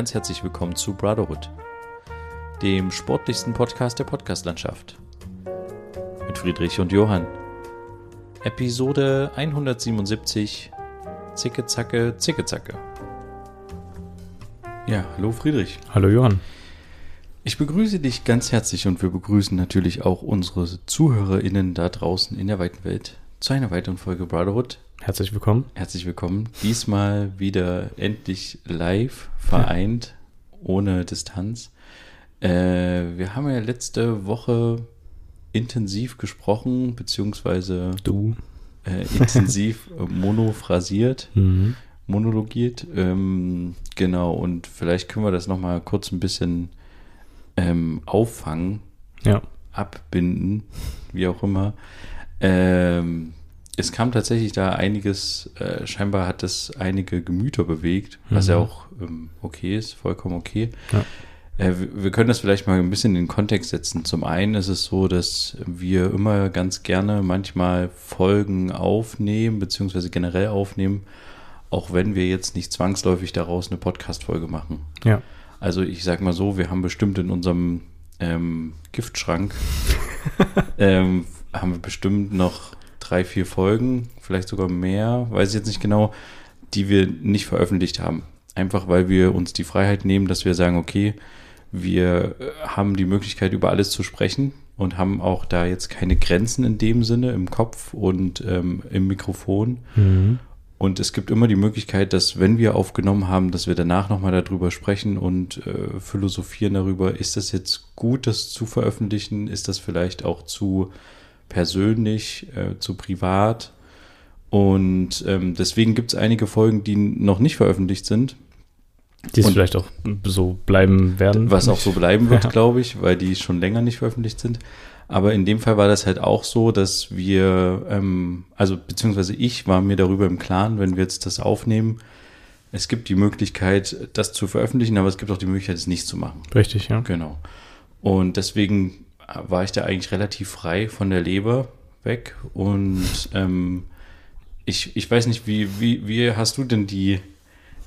Ganz herzlich willkommen zu Brotherhood, dem sportlichsten Podcast der Podcastlandschaft. Mit Friedrich und Johann. Episode 177 Zicke Zacke Zicke Zacke. Ja, hallo Friedrich. Hallo Johann. Ich begrüße dich ganz herzlich und wir begrüßen natürlich auch unsere ZuhörerInnen da draußen in der weiten Welt zu einer weiteren Folge Brotherhood. Herzlich willkommen. Herzlich willkommen. Diesmal wieder endlich live, vereint, ohne Distanz. Äh, wir haben ja letzte Woche intensiv gesprochen, beziehungsweise du äh, intensiv monophrasiert, mhm. monologiert. Ähm, genau, und vielleicht können wir das nochmal kurz ein bisschen ähm, auffangen, ja. abbinden, wie auch immer. Ähm, es kam tatsächlich da einiges, äh, scheinbar hat es einige Gemüter bewegt, was mhm. ja auch ähm, okay ist, vollkommen okay. Ja. Äh, wir können das vielleicht mal ein bisschen in den Kontext setzen. Zum einen ist es so, dass wir immer ganz gerne manchmal Folgen aufnehmen, beziehungsweise generell aufnehmen, auch wenn wir jetzt nicht zwangsläufig daraus eine Podcast-Folge machen. Ja. Also ich sag mal so, wir haben bestimmt in unserem ähm, Giftschrank ähm, haben wir bestimmt noch drei, vier Folgen, vielleicht sogar mehr, weiß ich jetzt nicht genau, die wir nicht veröffentlicht haben. Einfach weil wir uns die Freiheit nehmen, dass wir sagen, okay, wir äh, haben die Möglichkeit, über alles zu sprechen und haben auch da jetzt keine Grenzen in dem Sinne im Kopf und ähm, im Mikrofon. Mhm. Und es gibt immer die Möglichkeit, dass wenn wir aufgenommen haben, dass wir danach nochmal darüber sprechen und äh, philosophieren darüber, ist das jetzt gut, das zu veröffentlichen? Ist das vielleicht auch zu persönlich, äh, zu privat? Und ähm, deswegen gibt es einige Folgen, die noch nicht veröffentlicht sind. Die es vielleicht auch so bleiben werden. Was auch so bleiben wird, ja. glaube ich, weil die schon länger nicht veröffentlicht sind. Aber in dem Fall war das halt auch so, dass wir, ähm, also beziehungsweise ich war mir darüber im Klaren, wenn wir jetzt das aufnehmen, es gibt die Möglichkeit, das zu veröffentlichen, aber es gibt auch die Möglichkeit, es nicht zu machen. Richtig, ja. Genau. Und deswegen war ich da eigentlich relativ frei von der Leber weg. Und ähm, ich, ich weiß nicht, wie, wie, wie hast du denn die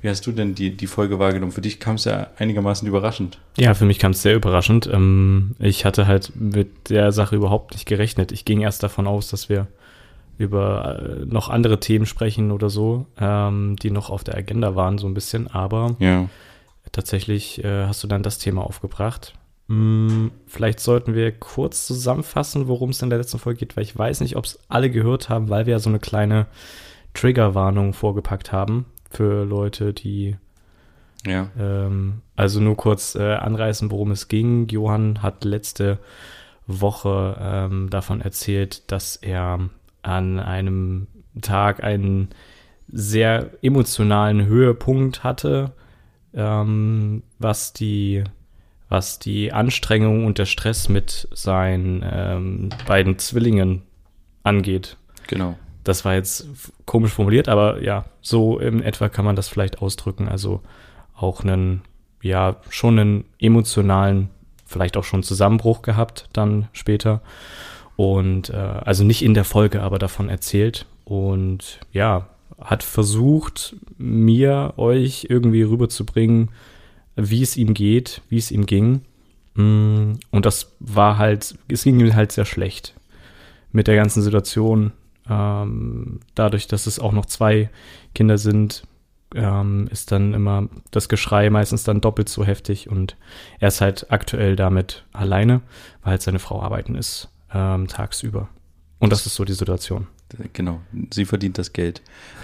wie hast du denn die, die Folge wahrgenommen? Für dich kam es ja einigermaßen überraschend. Ja, für mich kam es sehr überraschend. Ähm, ich hatte halt mit der Sache überhaupt nicht gerechnet. Ich ging erst davon aus, dass wir über äh, noch andere Themen sprechen oder so, ähm, die noch auf der Agenda waren, so ein bisschen. Aber ja. tatsächlich äh, hast du dann das Thema aufgebracht. Hm, vielleicht sollten wir kurz zusammenfassen, worum es in der letzten Folge geht, weil ich weiß nicht, ob es alle gehört haben, weil wir ja so eine kleine Triggerwarnung vorgepackt haben für Leute, die ja. Ähm, also nur kurz äh, anreißen, worum es ging. Johann hat letzte Woche ähm, davon erzählt, dass er an einem Tag einen sehr emotionalen Höhepunkt hatte, ähm, was die was die Anstrengung und der Stress mit seinen ähm, beiden Zwillingen angeht. Genau. Das war jetzt komisch formuliert, aber ja, so in etwa kann man das vielleicht ausdrücken. Also auch einen, ja, schon einen emotionalen, vielleicht auch schon Zusammenbruch gehabt dann später. Und äh, also nicht in der Folge, aber davon erzählt. Und ja, hat versucht, mir, euch irgendwie rüberzubringen, wie es ihm geht, wie es ihm ging. Mm, und das war halt, es ging ihm halt sehr schlecht mit der ganzen Situation. Ähm, dadurch, dass es auch noch zwei Kinder sind, ähm, ist dann immer das Geschrei meistens dann doppelt so heftig und er ist halt aktuell damit alleine, weil halt seine Frau arbeiten ist ähm, tagsüber. Und das ist so die Situation. Genau, sie verdient das Geld.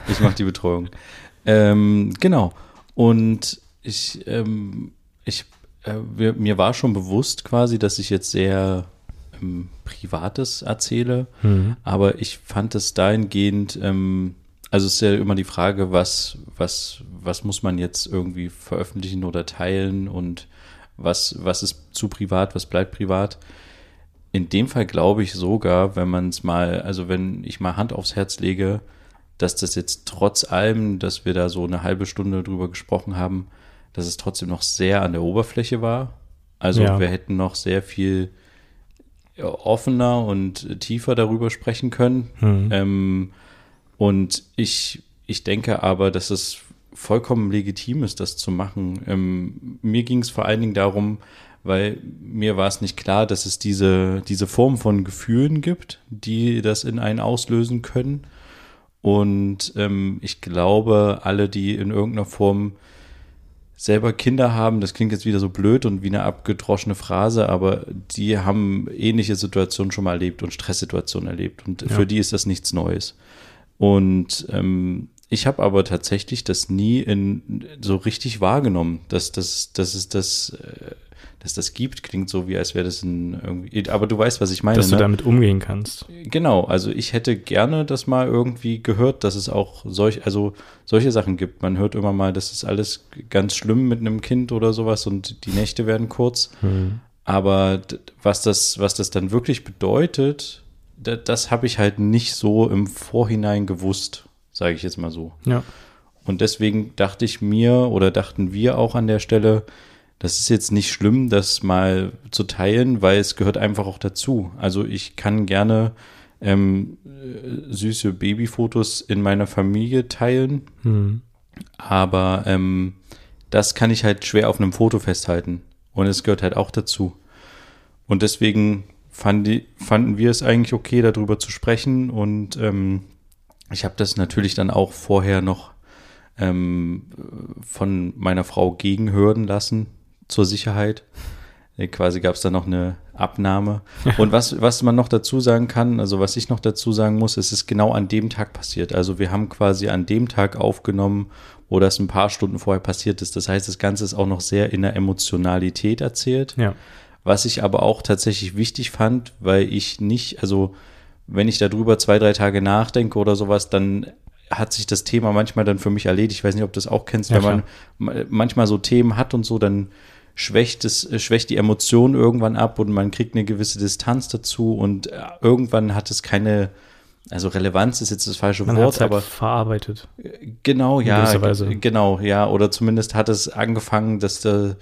Ich mache die Betreuung. ähm, genau. Und ich, ähm, ich, äh, mir war schon bewusst quasi, dass ich jetzt sehr ähm, Privates erzähle, mhm. aber ich fand es dahingehend, ähm, also es ist ja immer die Frage, was, was, was muss man jetzt irgendwie veröffentlichen oder teilen und was, was ist zu privat, was bleibt privat. In dem Fall glaube ich sogar, wenn man es mal, also wenn ich mal Hand aufs Herz lege, dass das jetzt trotz allem, dass wir da so eine halbe Stunde drüber gesprochen haben, dass es trotzdem noch sehr an der Oberfläche war. Also ja. wir hätten noch sehr viel offener und tiefer darüber sprechen können. Mhm. Ähm, und ich, ich denke aber, dass es vollkommen legitim ist, das zu machen. Ähm, mir ging es vor allen Dingen darum, weil mir war es nicht klar, dass es diese, diese Form von Gefühlen gibt, die das in einen auslösen können. Und ähm, ich glaube, alle, die in irgendeiner Form selber Kinder haben, das klingt jetzt wieder so blöd und wie eine abgedroschene Phrase, aber die haben ähnliche Situationen schon mal erlebt und Stresssituationen erlebt. Und ja. für die ist das nichts Neues. Und ähm, ich habe aber tatsächlich das nie in so richtig wahrgenommen, dass, dass, dass es das, äh, dass das gibt. Klingt so, wie als wäre das ein irgendwie. Aber du weißt, was ich meine. Dass du ne? damit umgehen kannst. Genau, also ich hätte gerne das mal irgendwie gehört, dass es auch solch, also solche Sachen gibt. Man hört immer mal, das ist alles ganz schlimm mit einem Kind oder sowas und die Nächte werden kurz. Hm. Aber was das, was das dann wirklich bedeutet, das, das habe ich halt nicht so im Vorhinein gewusst, sage ich jetzt mal so. Ja. Und deswegen dachte ich mir oder dachten wir auch an der Stelle, das ist jetzt nicht schlimm, das mal zu teilen, weil es gehört einfach auch dazu. Also ich kann gerne ähm, süße Babyfotos in meiner Familie teilen, mhm. aber ähm, das kann ich halt schwer auf einem Foto festhalten. Und es gehört halt auch dazu. Und deswegen fand die, fanden wir es eigentlich okay, darüber zu sprechen. Und ähm, ich habe das natürlich dann auch vorher noch ähm, von meiner Frau gegenhören lassen, zur Sicherheit. Äh, quasi gab es da noch eine Abnahme. Und was, was man noch dazu sagen kann, also was ich noch dazu sagen muss, es ist genau an dem Tag passiert. Also wir haben quasi an dem Tag aufgenommen, wo das ein paar Stunden vorher passiert ist. Das heißt, das Ganze ist auch noch sehr in der Emotionalität erzählt. Ja. Was ich aber auch tatsächlich wichtig fand, weil ich nicht, also wenn ich darüber zwei, drei Tage nachdenke oder sowas, dann hat sich das Thema manchmal dann für mich erledigt. Ich weiß nicht, ob du das auch kennst, ja, wenn man manchmal so Themen hat und so, dann schwächt es, äh, schwächt die Emotion irgendwann ab und man kriegt eine gewisse Distanz dazu und äh, irgendwann hat es keine, also Relevanz ist jetzt das falsche man Wort, halt aber verarbeitet. Genau, ja, genau, ja, oder zumindest hat es angefangen, dass der,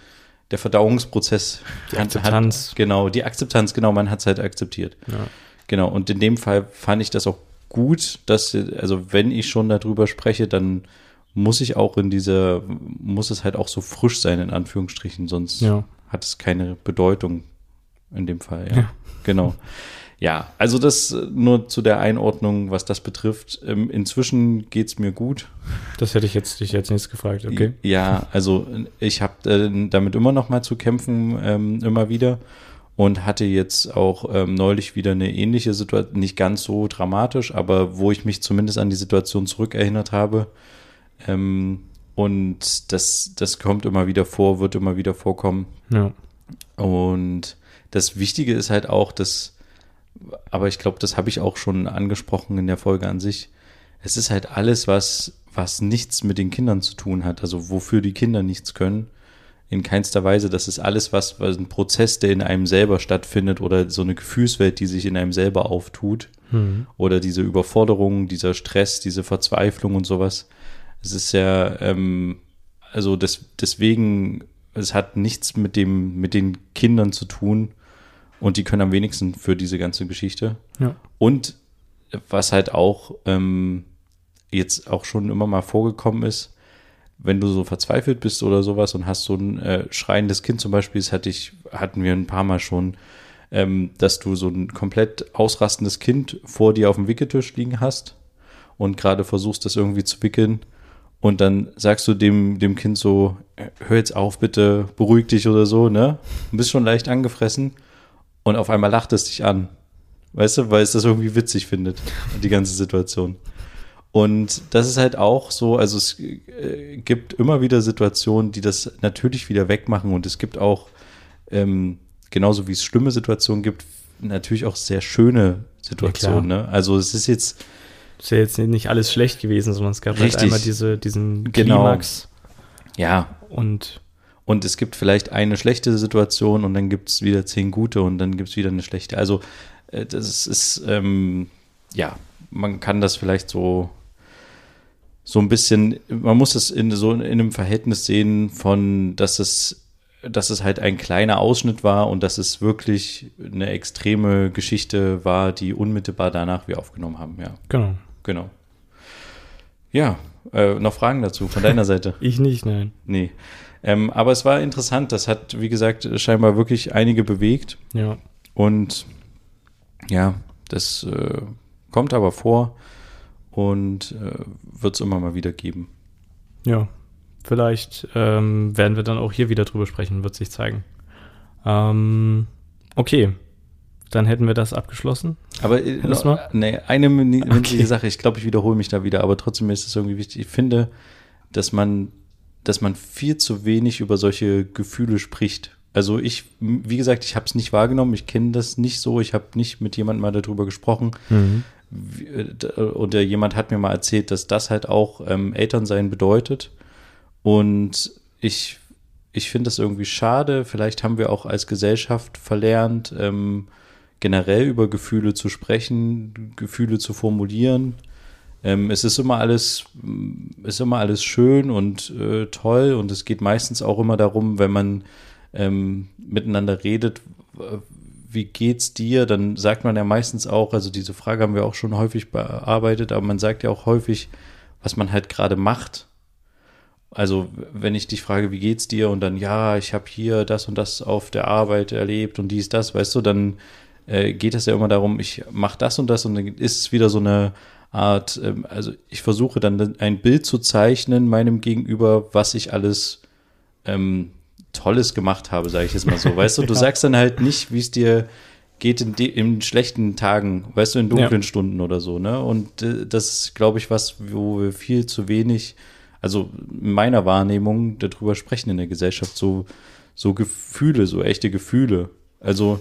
der Verdauungsprozess die Akzeptanz. Hat, genau, die Akzeptanz, genau, man hat es halt akzeptiert. Ja. Genau, und in dem Fall fand ich das auch gut, dass, also wenn ich schon darüber spreche, dann muss ich auch in dieser, muss es halt auch so frisch sein, in Anführungsstrichen, sonst ja. hat es keine Bedeutung in dem Fall, ja. ja. Genau. Ja, also das nur zu der Einordnung, was das betrifft. Ähm, inzwischen geht es mir gut. Das hätte ich jetzt dich jetzt nichts gefragt, okay? Ja, also ich habe äh, damit immer noch mal zu kämpfen, ähm, immer wieder. Und hatte jetzt auch ähm, neulich wieder eine ähnliche Situation, nicht ganz so dramatisch, aber wo ich mich zumindest an die Situation zurückerinnert habe, ähm, und das, das kommt immer wieder vor, wird immer wieder vorkommen. Ja. Und das Wichtige ist halt auch, dass, aber ich glaube, das habe ich auch schon angesprochen in der Folge an sich. Es ist halt alles, was, was nichts mit den Kindern zu tun hat, also wofür die Kinder nichts können. In keinster Weise. Das ist alles, was, was ein Prozess, der in einem selber stattfindet oder so eine Gefühlswelt, die sich in einem selber auftut. Mhm. Oder diese Überforderung, dieser Stress, diese Verzweiflung und sowas es ist ja, ähm, also das, deswegen, es hat nichts mit dem, mit den Kindern zu tun und die können am wenigsten für diese ganze Geschichte. Ja. Und was halt auch ähm, jetzt auch schon immer mal vorgekommen ist, wenn du so verzweifelt bist oder sowas und hast so ein äh, schreiendes Kind zum Beispiel, das hatte ich, hatten wir ein paar Mal schon, ähm, dass du so ein komplett ausrastendes Kind vor dir auf dem Wickeltisch liegen hast und gerade versuchst, das irgendwie zu wickeln und dann sagst du dem, dem Kind so, hör jetzt auf, bitte, beruhig dich oder so, ne? Du bist schon leicht angefressen und auf einmal lacht es dich an. Weißt du, weil es das irgendwie witzig findet, die ganze Situation. Und das ist halt auch so, also es äh, gibt immer wieder Situationen, die das natürlich wieder wegmachen und es gibt auch, ähm, genauso wie es schlimme Situationen gibt, natürlich auch sehr schöne Situationen. Ja, ne? Also es ist jetzt, ist ja jetzt nicht alles schlecht gewesen, sondern es gab halt Richtig. halt einmal diese, diesen genau. Klimax. Ja. Und und es gibt vielleicht eine schlechte Situation und dann gibt es wieder zehn gute und dann gibt es wieder eine schlechte. Also äh, das ist, ähm, ja, man kann das vielleicht so, so ein bisschen, man muss es in so in einem Verhältnis sehen von, dass es, dass es halt ein kleiner Ausschnitt war und dass es wirklich eine extreme Geschichte war, die unmittelbar danach wir aufgenommen haben, ja. Genau. Genau. Ja, Äh, noch Fragen dazu von deiner Seite? Ich nicht, nein. Nee. Ähm, aber es war interessant. Das hat, wie gesagt, scheinbar wirklich einige bewegt. Ja. Und ja, das äh, kommt aber vor und äh, wird es immer mal wieder geben. Ja. Vielleicht ähm, werden wir dann auch hier wieder drüber sprechen, wird sich zeigen. Ähm, okay. Dann hätten wir das abgeschlossen. Aber äh, nee, eine winzige Okay. Sache, ich glaube, ich wiederhole mich da wieder, aber trotzdem ist es irgendwie wichtig. Ich finde, dass man, dass man viel zu wenig über solche Gefühle spricht. Also ich, wie gesagt, ich habe es nicht wahrgenommen, ich kenne das nicht so, ich habe nicht mit jemandem mal darüber gesprochen. Wie- äh, d- Oder jemand hat mir mal erzählt, dass das halt auch ähm, Elternsein bedeutet. Und ich, ich finde das irgendwie schade. Vielleicht haben wir auch als Gesellschaft verlernt, ähm, generell über Gefühle zu sprechen, Gefühle zu formulieren. Ähm, es ist immer alles, ist immer alles schön und äh, toll und es geht meistens auch immer darum, wenn man ähm, miteinander redet, wie geht's dir? Dann sagt man ja meistens auch, also diese Frage haben wir auch schon häufig bearbeitet, aber man sagt ja auch häufig, was man halt gerade macht. Also wenn ich dich frage, wie geht's dir und dann ja, ich habe hier das und das auf der Arbeit erlebt und dies das, weißt du, dann äh, geht es ja immer darum, ich mache das und das und dann ist es wieder so eine Art, ähm, also ich versuche dann ein Bild zu zeichnen meinem Gegenüber, was ich alles ähm, Tolles gemacht habe, sage ich jetzt mal so. Weißt du, du Ja. sagst dann halt nicht, wie es dir geht in, in schlechten Tagen, weißt du, in dunklen Stunden oder so, ne? Und äh, das ist, glaube ich, was, wo wir viel zu wenig, also in meiner Wahrnehmung darüber sprechen in der Gesellschaft, so, so Gefühle, so echte Gefühle. Also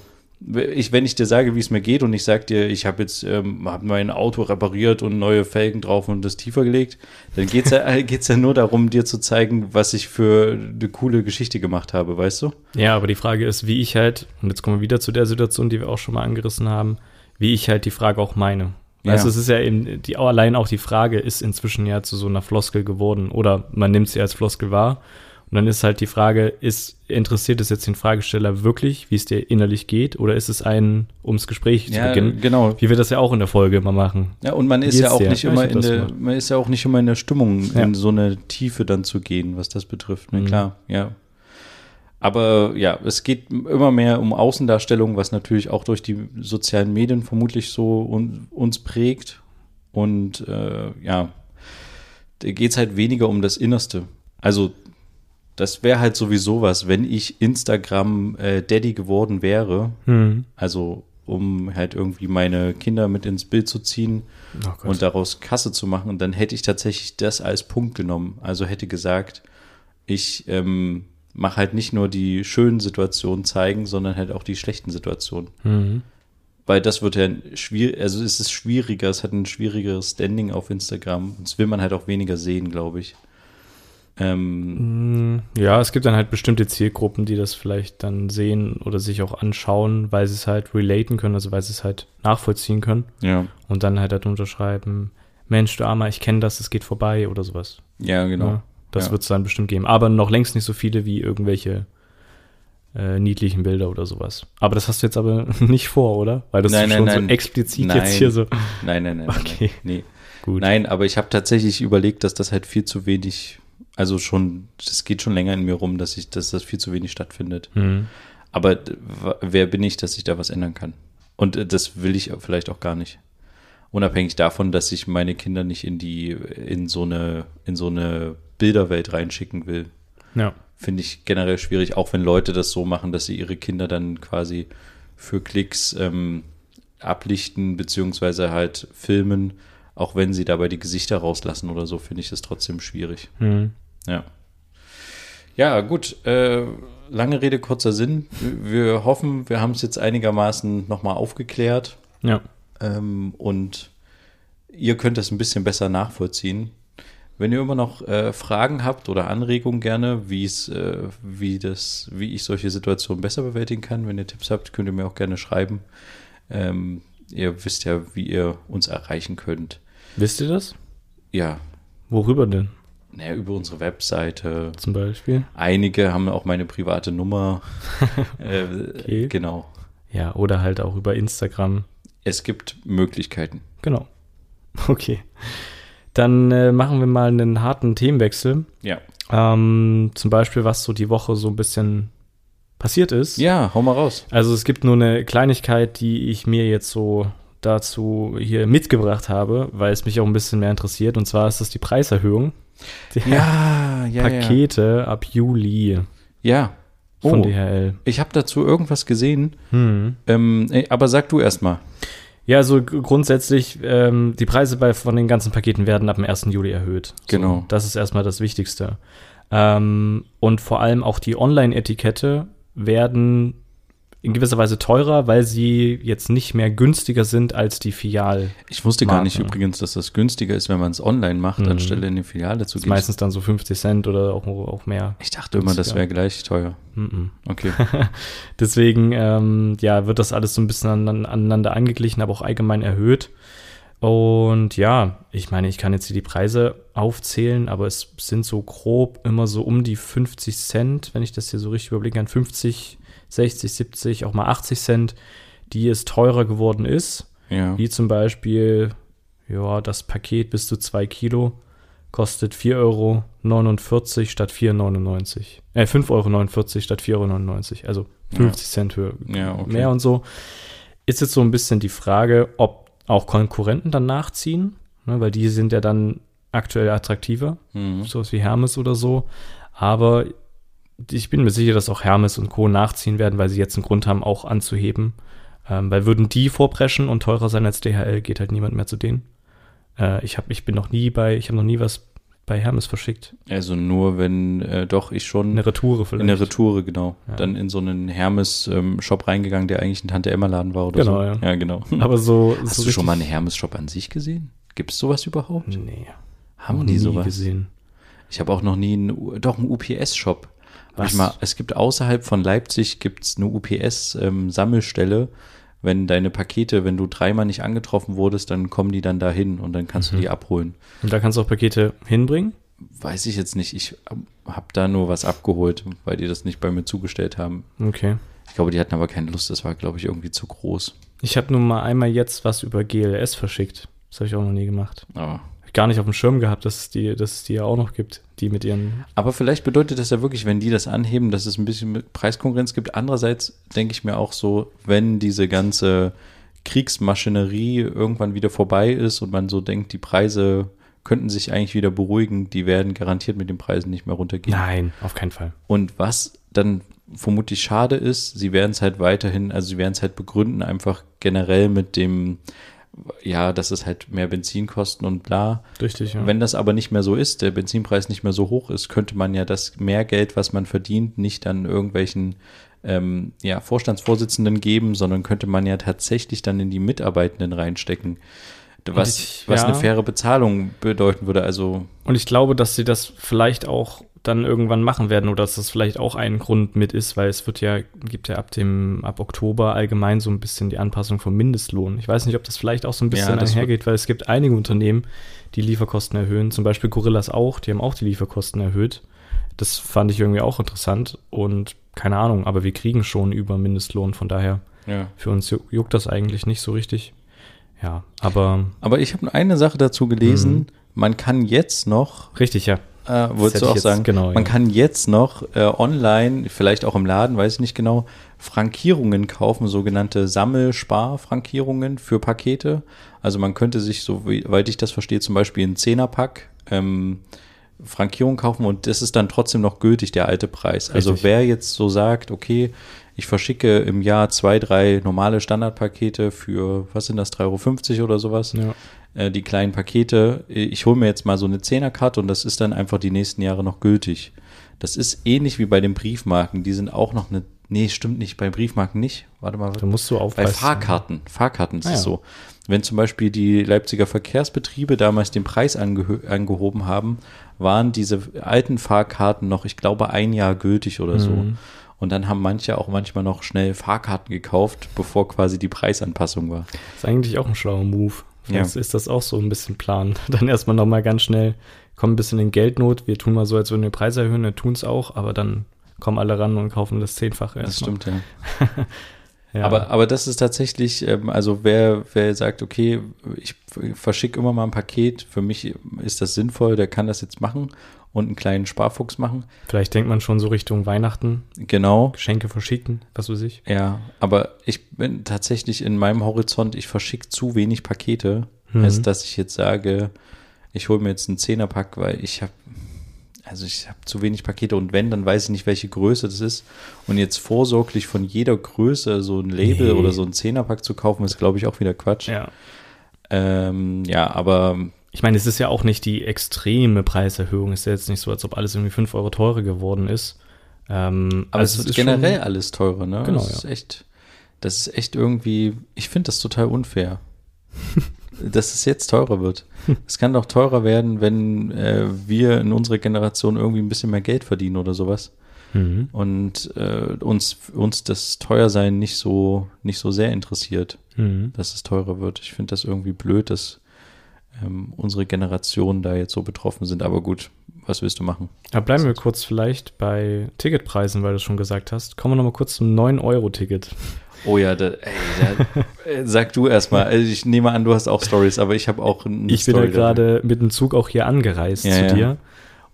ich, wenn ich dir sage, wie es mir geht und ich sag dir, ich habe jetzt ähm, hab mein Auto repariert und neue Felgen drauf und das tiefer gelegt, dann geht's ja, geht's ja nur darum, dir zu zeigen, was ich für eine coole Geschichte gemacht habe, weißt du? Ja, aber die Frage ist, wie ich halt, und jetzt kommen wir wieder zu der Situation, die wir auch schon mal angerissen haben, wie ich halt die Frage auch meine. Ja. du, es ist ja eben, die, allein auch die Frage ist inzwischen ja zu so einer Floskel geworden oder man nimmt sie als Floskel wahr. Und dann ist halt die Frage, ist, interessiert es jetzt den Fragesteller wirklich, wie es dir innerlich geht, oder ist es ein, ums Gespräch zu beginnen? genau. Wie wir das ja auch in der Folge immer machen. Ja, und man ist ja auch dir? nicht Ja, immer in der, man ist ja auch nicht immer in der Stimmung, Ja. in so eine Tiefe dann zu gehen, was das betrifft. Ne, Mhm. klar, ja. Aber ja, es geht immer mehr um Außendarstellung, was natürlich auch durch die sozialen Medien vermutlich so un, uns prägt. Und äh, ja, da geht es halt weniger um das Innerste. Also, das wäre halt sowieso was, wenn ich Instagram äh, Daddy geworden wäre, Hm. also um halt irgendwie meine Kinder mit ins Bild zu ziehen Oh und daraus Kasse zu machen. Und dann hätte ich tatsächlich das als Punkt genommen. Also hätte gesagt, ich ähm, mache halt nicht nur die schönen Situationen zeigen, sondern halt auch die schlechten Situationen. Hm. Weil das wird ja schwierig, also es ist schwieriger, es hat ein schwierigeres Standing auf Instagram. Das will man halt auch weniger sehen, glaube ich. Ähm, Mm, Ja, es gibt dann halt bestimmte Zielgruppen, die das vielleicht dann sehen oder sich auch anschauen, weil sie es halt relaten können, also weil sie es halt nachvollziehen können ja, und dann halt darunter schreiben, Mensch, du Armer, ich kenne das, es geht vorbei oder sowas. ja, genau. Ja, das Ja. wird es dann bestimmt geben. Aber noch längst nicht so viele wie irgendwelche äh, niedlichen Bilder oder sowas. Aber das hast du jetzt aber nicht vor, oder? Weil das Nein, schon nein, so nein. explizit Nein. jetzt hier so. Nein, nein, nein. Okay. Nein, nee. Gut. Nein, aber ich habe tatsächlich überlegt, dass das halt viel zu wenig, also schon, das geht schon länger in mir rum, dass ich, dass das viel zu wenig stattfindet. Hm. Aber wer bin ich, dass ich da was ändern kann? Und äh, das will ich vielleicht auch gar nicht. Unabhängig davon, dass ich meine Kinder nicht in die, in so eine, in so eine Bilderwelt reinschicken will. Ja. Finde ich generell schwierig, auch wenn Leute das so machen, dass sie ihre Kinder dann quasi für Klicks ähm, ablichten, beziehungsweise halt filmen, auch wenn sie dabei die Gesichter rauslassen oder so, finde ich das trotzdem schwierig. Hm. Ja. Ja, gut. Äh, lange Rede, kurzer Sinn. Wir hoffen, wir haben es jetzt einigermaßen nochmal aufgeklärt Ja. Ähm, und ihr könnt das ein bisschen besser nachvollziehen. Wenn ihr immer noch äh, Fragen habt oder Anregungen gerne, wie es, äh, wie das, wie ich solche Situationen besser bewältigen kann, wenn ihr Tipps habt, könnt ihr mir auch gerne schreiben. Ähm, ihr wisst ja, wie ihr uns erreichen könnt. Wisst ihr das? Ja, Worüber denn naja, über unsere Webseite. zum Beispiel? Einige haben auch meine private Nummer. äh, Okay. Genau. Ja, oder halt auch über Instagram. Es gibt Möglichkeiten. Genau. Okay. Dann äh, machen wir mal einen harten Themenwechsel. Ja. Ähm, zum Beispiel, was so die Woche so ein bisschen passiert ist. Ja, hau mal raus. Also es gibt nur eine Kleinigkeit, die ich mir jetzt so dazu hier mitgebracht habe, weil es mich auch ein bisschen mehr interessiert. Und zwar ist das die Preiserhöhung der Ja, ja, Pakete ab Juli ja. Ja. von Oh, DHL. ich habe dazu irgendwas gesehen, Hm. ähm, aber sag du erst mal. Ja, also grundsätzlich, ähm, die Preise bei, von den ganzen Paketen werden ab dem 1. Juli erhöht. Genau. So, das ist erstmal das Wichtigste. Ähm, und vor allem auch die Online-Etikette werden in gewisser Weise teurer, weil sie jetzt nicht mehr günstiger sind als die Filial. Ich wusste gar nicht übrigens, dass das günstiger ist, wenn man es online macht, Mhm. anstelle in die Filiale zu gehen. meistens dann so 50 Cent oder auch, auch mehr. Ich dachte immer, das günstiger. wäre gleich teuer. Mhm. Okay. Deswegen ähm, ja, wird das alles so ein bisschen aneinander, aneinander angeglichen, aber auch allgemein erhöht. Und ja, ich meine, ich kann jetzt hier die Preise aufzählen, aber es sind so grob immer so um die 50 Cent, wenn ich das hier so richtig überblicken kann. 50, 60, 70, auch mal 80 Cent, die es teurer geworden ist. Ja. Wie zum Beispiel, ja, das Paket bis zu 2 Kilo kostet 4,49 Euro statt 4,99. Äh, 5,49 Euro statt 4,99 Euro. Also 50 Cent höher. Ja, okay. Mehr und so. Ist jetzt so ein bisschen die Frage, ob auch Konkurrenten dann nachziehen, ne, weil die sind ja dann aktuell attraktiver, Mhm. sowas wie Hermes oder so. Aber ich bin mir sicher, dass auch Hermes und Co. nachziehen werden, weil sie jetzt einen Grund haben, auch anzuheben. Ähm, weil würden die vorpreschen und teurer sein als DHL, geht halt niemand mehr zu denen. Äh, ich, hab, ich bin noch nie bei, ich habe noch nie was bei Hermes verschickt. Also nur wenn, äh, doch, ich schon Eine Retoure vielleicht. der Retoure, genau. Ja. Dann in so einen Hermes-Shop reingegangen, der eigentlich ein Tante-Emma-Laden war oder Genau, so. ja. Ja, genau. Aber so. Hast so du schon mal einen Hermes-Shop an sich gesehen? Gibt es sowas überhaupt? Nee. Haben die nie sowas? gesehen. Ich habe auch noch nie einen, doch einen UPS-Shop. Was? Ich mal, es gibt außerhalb von Leipzig gibt's eine UPS-Sammelstelle. wenn deine Pakete, wenn du dreimal nicht angetroffen wurdest, dann kommen die dann dahin und dann kannst Mhm. du die abholen. Und da kannst du auch Pakete hinbringen? Weiß ich jetzt nicht. Ich habe da nur was abgeholt, weil die das nicht bei mir zugestellt haben. Okay. Ich glaube, die hatten aber keine Lust. Das war, glaube ich, irgendwie zu groß. Ich habe nun mal einmal jetzt was über GLS verschickt. Das habe ich auch noch nie gemacht. Aber, Hab Gar nicht auf dem Schirm gehabt, dass es die, dass es die ja auch noch gibt, die mit ihren. aber vielleicht bedeutet das ja wirklich, wenn die das anheben, dass es ein bisschen Preiskonkurrenz gibt. Andererseits denke ich mir auch so, wenn diese ganze Kriegsmaschinerie irgendwann wieder vorbei ist und man so denkt, die Preise könnten sich eigentlich wieder beruhigen, die werden garantiert mit den Preisen nicht mehr runtergehen. Nein, auf keinen Fall. Und was dann vermutlich schade ist, sie werden es halt weiterhin, also sie werden es halt begründen, einfach generell mit dem, ja, dass es halt mehr Benzin kosten und bla. Richtig, ja. Wenn das aber nicht mehr so ist, der Benzinpreis nicht mehr so hoch ist, könnte man ja das mehr Geld, was man verdient, nicht an irgendwelchen ähm, ja, Vorstandsvorsitzenden geben, sondern könnte man ja tatsächlich dann in die Mitarbeitenden reinstecken. Was, ich- was ja. eine faire Bezahlung bedeuten würde. Also, Und ich glaube, dass sie das vielleicht auch dann irgendwann machen werden oder dass das vielleicht auch ein Grund mit ist, weil es wird ja, gibt ja ab dem, ab Oktober allgemein so ein bisschen die Anpassung vom Mindestlohn. Ich weiß nicht, ob das vielleicht auch so ein bisschen Ja, einhergeht, weil es gibt einige Unternehmen, die Lieferkosten erhöhen, zum Beispiel Gorillas auch, die haben auch die Lieferkosten erhöht. Das fand ich irgendwie auch interessant und keine Ahnung, aber wir kriegen schon über Mindestlohn, von daher ja. für uns ju- juckt das eigentlich nicht so richtig. Ja, aber Aber ich habe eine Sache dazu gelesen. Mhm. Man kann jetzt noch, richtig, ja. äh, wolltest du auch sagen, genau, man ja. kann jetzt noch äh, online, vielleicht auch im Laden, weiß ich nicht genau, Frankierungen kaufen, sogenannte Sammelsparfrankierungen für Pakete. Also man könnte sich, soweit ich das verstehe, zum Beispiel einen Zehnerpack ähm, Frankierung kaufen und das ist dann trotzdem noch gültig, der alte Preis. Also Richtig. wer jetzt so sagt, okay, ich verschicke im Jahr zwei, drei normale Standardpakete für, was sind das, 3,50 Euro oder sowas, ja. äh, die kleinen Pakete. Ich hole mir jetzt mal so eine Zehnerkarte und das ist dann einfach die nächsten Jahre noch gültig. Das ist ähnlich wie bei den Briefmarken. Die sind auch noch eine. Nee, stimmt nicht. Bei Briefmarken nicht. Warte mal. Da musst du Bei aufpassen. Fahrkarten. Fahrkarten ist Ah, es ja. so. Wenn zum Beispiel die Leipziger Verkehrsbetriebe damals den Preis angehö- angehoben haben, waren diese alten Fahrkarten noch, ich glaube, ein Jahr gültig oder so. Und dann haben manche auch manchmal noch schnell Fahrkarten gekauft, bevor quasi die Preisanpassung war. ist eigentlich auch ein schlauer Move. Ja. Vielleicht ist das auch so ein bisschen Plan. Dann erstmal nochmal ganz schnell, kommen ein bisschen in Geldnot. Wir tun mal so, als würden wir Preise erhöhen, wir tun es auch, aber dann kommen alle ran und kaufen das Zehnfache Das erstmal. stimmt, ja. Ja. Aber, aber das ist tatsächlich, ähm, also wer, wer sagt, okay, ich verschicke immer mal ein Paket, für mich ist das sinnvoll, der kann das jetzt machen und einen kleinen Sparfuchs machen. Vielleicht denkt man schon so Richtung Weihnachten, Genau. Geschenke verschicken, was weiß ich. Ja, aber ich bin tatsächlich in meinem Horizont, ich verschicke zu wenig Pakete, Mhm. als dass ich jetzt sage, ich hole mir jetzt einen Zehnerpack, weil ich habe, also ich habe zu wenig Pakete und wenn, dann weiß ich nicht, welche Größe das ist. Und jetzt vorsorglich von jeder Größe so ein Label Nee. oder so ein Zehnerpack zu kaufen, ist glaube ich auch wieder Quatsch. Ja. Ähm, ja, aber Ich meine, es ist ja auch nicht die extreme Preiserhöhung. Es ist ja jetzt nicht so, als ob alles irgendwie 5 Euro teurer geworden ist. Ähm, Aber also es ist generell schon- alles teurer, ne? Genau, das ja. ist echt, das ist echt irgendwie, ich finde das total unfair. dass es jetzt teurer wird. Es kann doch teurer werden, wenn äh, wir in unserer Generation irgendwie ein bisschen mehr Geld verdienen oder sowas. Mhm. Und äh, uns, uns das Teuersein nicht so, nicht so sehr interessiert, Mhm. dass es teurer wird. Ich finde das irgendwie blöd, dass ähm, unsere Generationen da jetzt so betroffen sind. Aber gut, was willst du machen? Aber bleiben wir kurz vielleicht bei Ticketpreisen, weil du es schon gesagt hast. Kommen wir nochmal kurz zum 9-Euro-Ticket. Oh ja, da, ey, da, äh, sag du erstmal. Also ich nehme an, du hast auch Stories, aber ich habe auch eine Ich bin Story ja gerade mit dem Zug auch hier angereist Ja, zu ja. dir.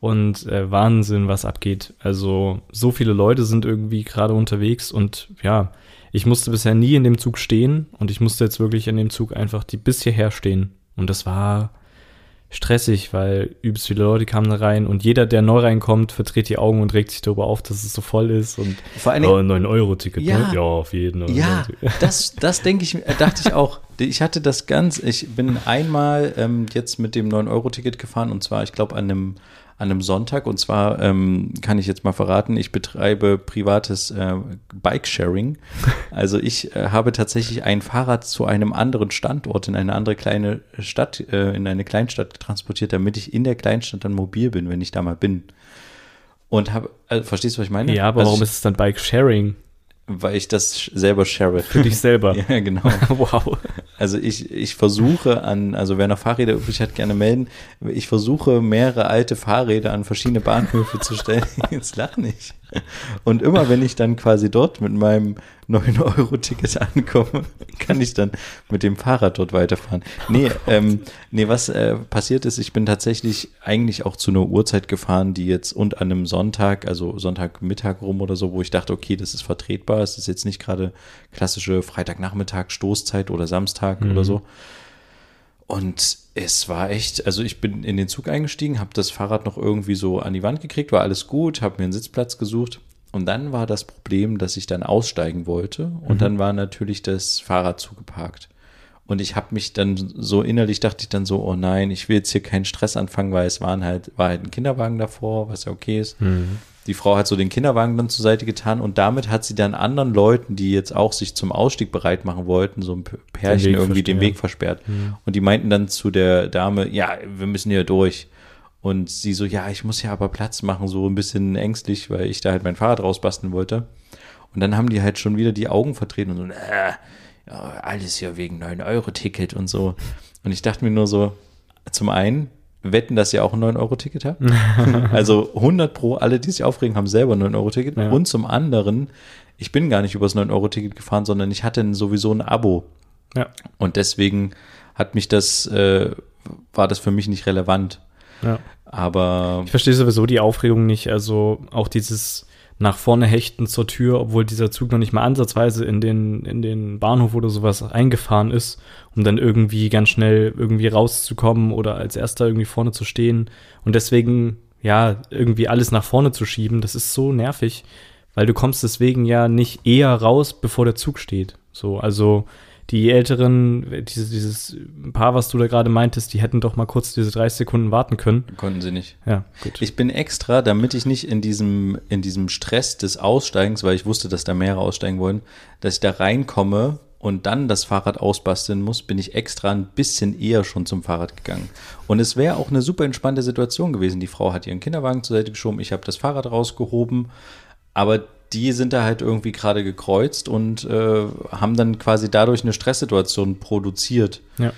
Und äh, Wahnsinn, was abgeht. Also so viele Leute sind irgendwie gerade unterwegs und ja, ich musste bisher nie in dem Zug stehen und ich musste jetzt wirklich in dem Zug einfach die bis hierher stehen. Und das war stressig, weil übelst viele Leute kamen da rein und jeder, der neu reinkommt, verdreht die Augen und regt sich darüber auf, dass es so voll ist und Vor allen oh, Dingen, ein 9-Euro-Ticket, Ja. ne? Ja, auf jeden Fall. ja, das, das denke ich, äh, dachte ich auch. Ich hatte das ganz, ich bin einmal ähm, jetzt mit dem 9-Euro-Ticket gefahren und zwar, ich glaube, an einem, an einem Sonntag und zwar ähm, kann ich jetzt mal verraten, ich betreibe privates äh, Bike-Sharing. Also ich äh, habe tatsächlich ein Fahrrad zu einem anderen Standort in eine andere kleine Stadt, äh, in eine Kleinstadt transportiert, damit ich in der Kleinstadt dann mobil bin, wenn ich da mal bin. Und habe, also, verstehst du, was ich meine? Ja, aber also warum ich, ist es dann Bike-Sharing? Weil ich das selber share. Für dich selber. Ja, genau. wow. Also ich, ich versuche an, also wer noch Fahrräder übrig hat, gerne melden. Ich versuche mehrere alte Fahrräder an verschiedene Bahnhöfe zu stellen. Jetzt lach nicht. Und immer wenn ich dann quasi dort mit meinem 9-Euro-Ticket ankomme, kann ich dann mit dem Fahrrad dort weiterfahren. Nee, ähm, nee was äh, passiert ist, ich bin tatsächlich eigentlich auch zu einer Uhrzeit gefahren, die jetzt und an einem Sonntag, also Sonntagmittag rum oder so, wo ich dachte, okay, das ist vertretbar. Es ist jetzt nicht gerade klassische Freitagnachmittag, Stoßzeit oder Samstag oder so. Und es war echt, also ich bin in den Zug eingestiegen, habe das Fahrrad noch irgendwie so an die Wand gekriegt, war alles gut, habe mir einen Sitzplatz gesucht. Und dann war das Problem, dass ich dann aussteigen wollte und dann war natürlich das Fahrrad zugeparkt. Und ich habe mich dann so innerlich dachte ich dann so, oh nein, ich will jetzt hier keinen Stress anfangen, weil es waren halt, war halt ein Kinderwagen davor, was ja okay ist. Die Frau hat so den Kinderwagen dann zur Seite getan und damit hat sie dann anderen Leuten, die jetzt auch sich zum Ausstieg bereit machen wollten, so ein Pärchen Weg irgendwie den. Weg versperrt. Und die meinten dann zu der Dame, ja, wir müssen hier durch. Und sie so, ja, ich muss ja aber Platz machen, so ein bisschen ängstlich, weil ich da halt mein Fahrrad rausbasteln wollte. Und dann haben die halt schon wieder die Augen vertreten und so, äh, ja, alles hier wegen 9-Euro-Ticket und so. Und ich dachte mir nur so, zum einen, wetten, dass ihr auch ein 9-Euro-Ticket habt. also 100 pro, alle, die sich aufregen, haben selber ein 9-Euro-Ticket. Ja. Und zum anderen, ich bin gar nicht übers 9-Euro-Ticket gefahren, sondern ich hatte sowieso ein Abo. Ja. Und deswegen hat mich das, äh, war das für mich nicht relevant. ja. Aber Ich verstehe sowieso die Aufregung nicht. Also auch dieses nach vorne hechten zur Tür, obwohl dieser Zug noch nicht mal ansatzweise in den, in den Bahnhof oder sowas eingefahren ist, um dann irgendwie ganz schnell irgendwie rauszukommen oder als erster irgendwie vorne zu stehen. Und deswegen, ja, irgendwie alles nach vorne zu schieben, das ist so nervig, weil du kommst deswegen ja nicht eher raus, bevor der Zug steht. So, also die Älteren, dieses, dieses Paar, was du da gerade meintest, die hätten doch mal kurz diese 30 Sekunden warten können. konnten sie nicht. Ja, gut. Ich bin extra, damit ich nicht in diesem, in diesem Stress des Aussteigens, weil ich wusste, dass da mehrere aussteigen wollen, dass ich da reinkomme und dann das Fahrrad ausbasteln muss, bin ich extra ein bisschen eher schon zum Fahrrad gegangen. Und es wäre auch eine super entspannte Situation gewesen. Die Frau hat ihren Kinderwagen zur Seite geschoben, ich habe das Fahrrad rausgehoben, aber die sind da halt irgendwie gerade gekreuzt und äh, haben dann quasi dadurch eine Stresssituation produziert. Ja.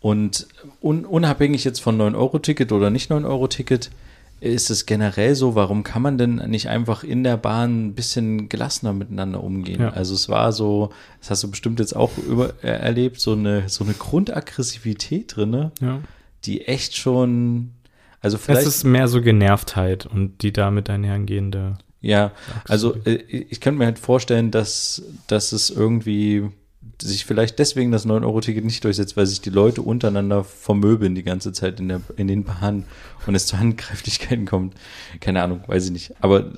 Und un unabhängig jetzt von 9-Euro-Ticket oder nicht 9-Euro-Ticket, ist es generell so, warum kann man denn nicht einfach in der Bahn ein bisschen gelassener miteinander umgehen? Ja. Also es war so, das hast du bestimmt jetzt auch über, äh, erlebt, so eine, so eine Grundaggressivität drin, Ja. die echt schon, also Es vielleicht, ist mehr so Genervtheit und die damit einhergehende. Ja, also äh, ich könnte mir halt vorstellen, dass, dass es irgendwie sich vielleicht deswegen das 9-Euro-Ticket nicht durchsetzt, weil sich die Leute untereinander vermöbeln die ganze Zeit in, der, in den Bahnen und es zu Handgreiflichkeiten kommt. Keine Ahnung, weiß ich nicht. Aber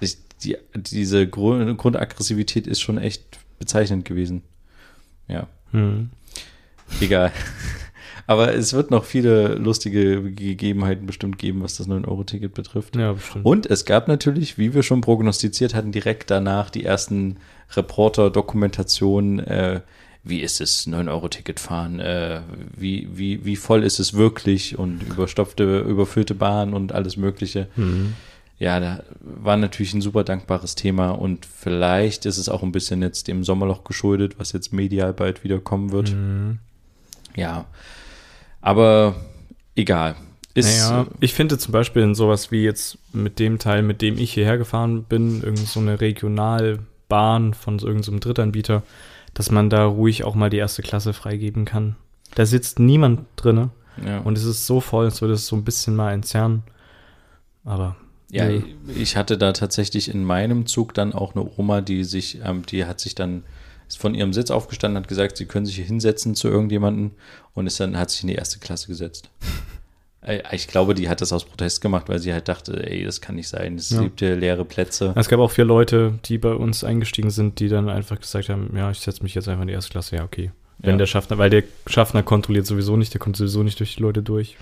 ich, die, diese Grund, Grundaggressivität ist schon echt bezeichnend gewesen. Ja, Hm. egal. Aber es wird noch viele lustige Gegebenheiten bestimmt geben, was das 9-Euro-Ticket betrifft. Ja, bestimmt. Und es gab natürlich, wie wir schon prognostiziert hatten, direkt danach die ersten Reporter-Dokumentationen, äh, wie ist es, 9-Euro-Ticket fahren, äh, wie, wie, wie voll ist es wirklich und überstopfte, überfüllte Bahn und alles Mögliche. Mhm. Ja, da war natürlich ein super dankbares Thema und vielleicht ist es auch ein bisschen jetzt dem Sommerloch geschuldet, was jetzt medial bald wieder kommen wird. Mhm. Ja, aber egal. Ist, naja, ich finde zum Beispiel in sowas wie jetzt mit dem Teil, mit dem ich hierher gefahren bin, irgend so eine Regionalbahn von so irgendeinem Drittanbieter, dass man da ruhig auch mal die erste Klasse freigeben kann. Da sitzt niemand drinne ja. und es ist so voll, als würde es so ein bisschen mal entzerren. Aber Ja, ich hatte da tatsächlich in meinem Zug dann auch eine Oma, die sich, ähm, die hat sich dann ist von ihrem Sitz aufgestanden, hat gesagt, sie können sich hier hinsetzen zu irgendjemanden und ist dann hat sich in die erste Klasse gesetzt. Ich glaube, die hat das aus Protest gemacht, weil sie halt dachte, ey, das kann nicht sein. Es Ja. gibt ja leere Plätze. es gab auch vier Leute, die bei uns eingestiegen sind, die dann einfach gesagt haben, ja, ich setze mich jetzt einfach in die erste Klasse. Ja, okay. Wenn Ja. der Schaffner, weil der Schaffner kontrolliert sowieso nicht, der kommt sowieso nicht durch die Leute durch.